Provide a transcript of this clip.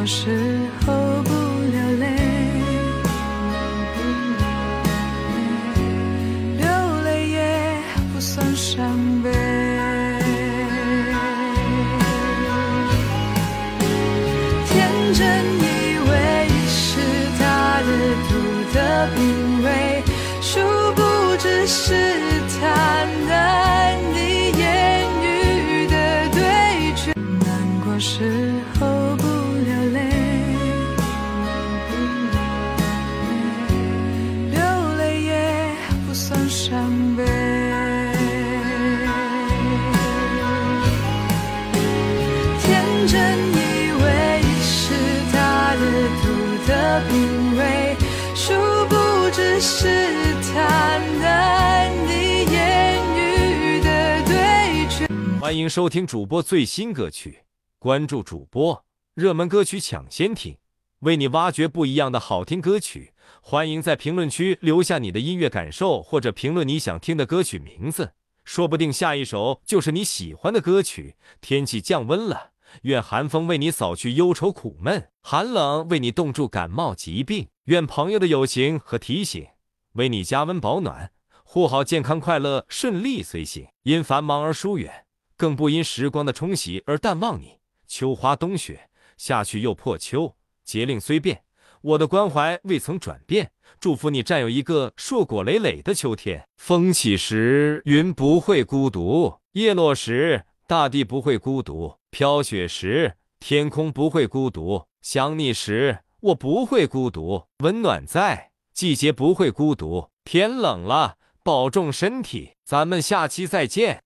有时候不流泪，流泪也不算伤悲。天真以为是他的独特品味，殊不知是他难以言喻的对决。难过时候品味，殊不知是他难以言喻的对决。欢迎收听主播最新歌曲，关注主播，热门歌曲抢先听，为你挖掘不一样的好听歌曲。欢迎在评论区留下你的音乐感受，或者评论你想听的歌曲名字，说不定下一首就是你喜欢的歌曲。天气降温了，愿寒风为你扫去忧愁苦闷，寒冷为你冻住感冒疾病。愿朋友的友情和提醒为你加温保暖，护好健康快乐，顺利随行。因繁忙而疏远。更不因时光的冲洗而淡忘你。秋花冬雪，下去又破秋。节令虽变，我的关怀未曾转变。祝福你占有一个硕果累累的秋天。风起时，云不会孤独；叶落时，大地不会孤独；飘雪时，天空不会孤独；想你时，我不会孤独。温暖在，季节不会孤独。天冷了，保重身体。咱们下期再见。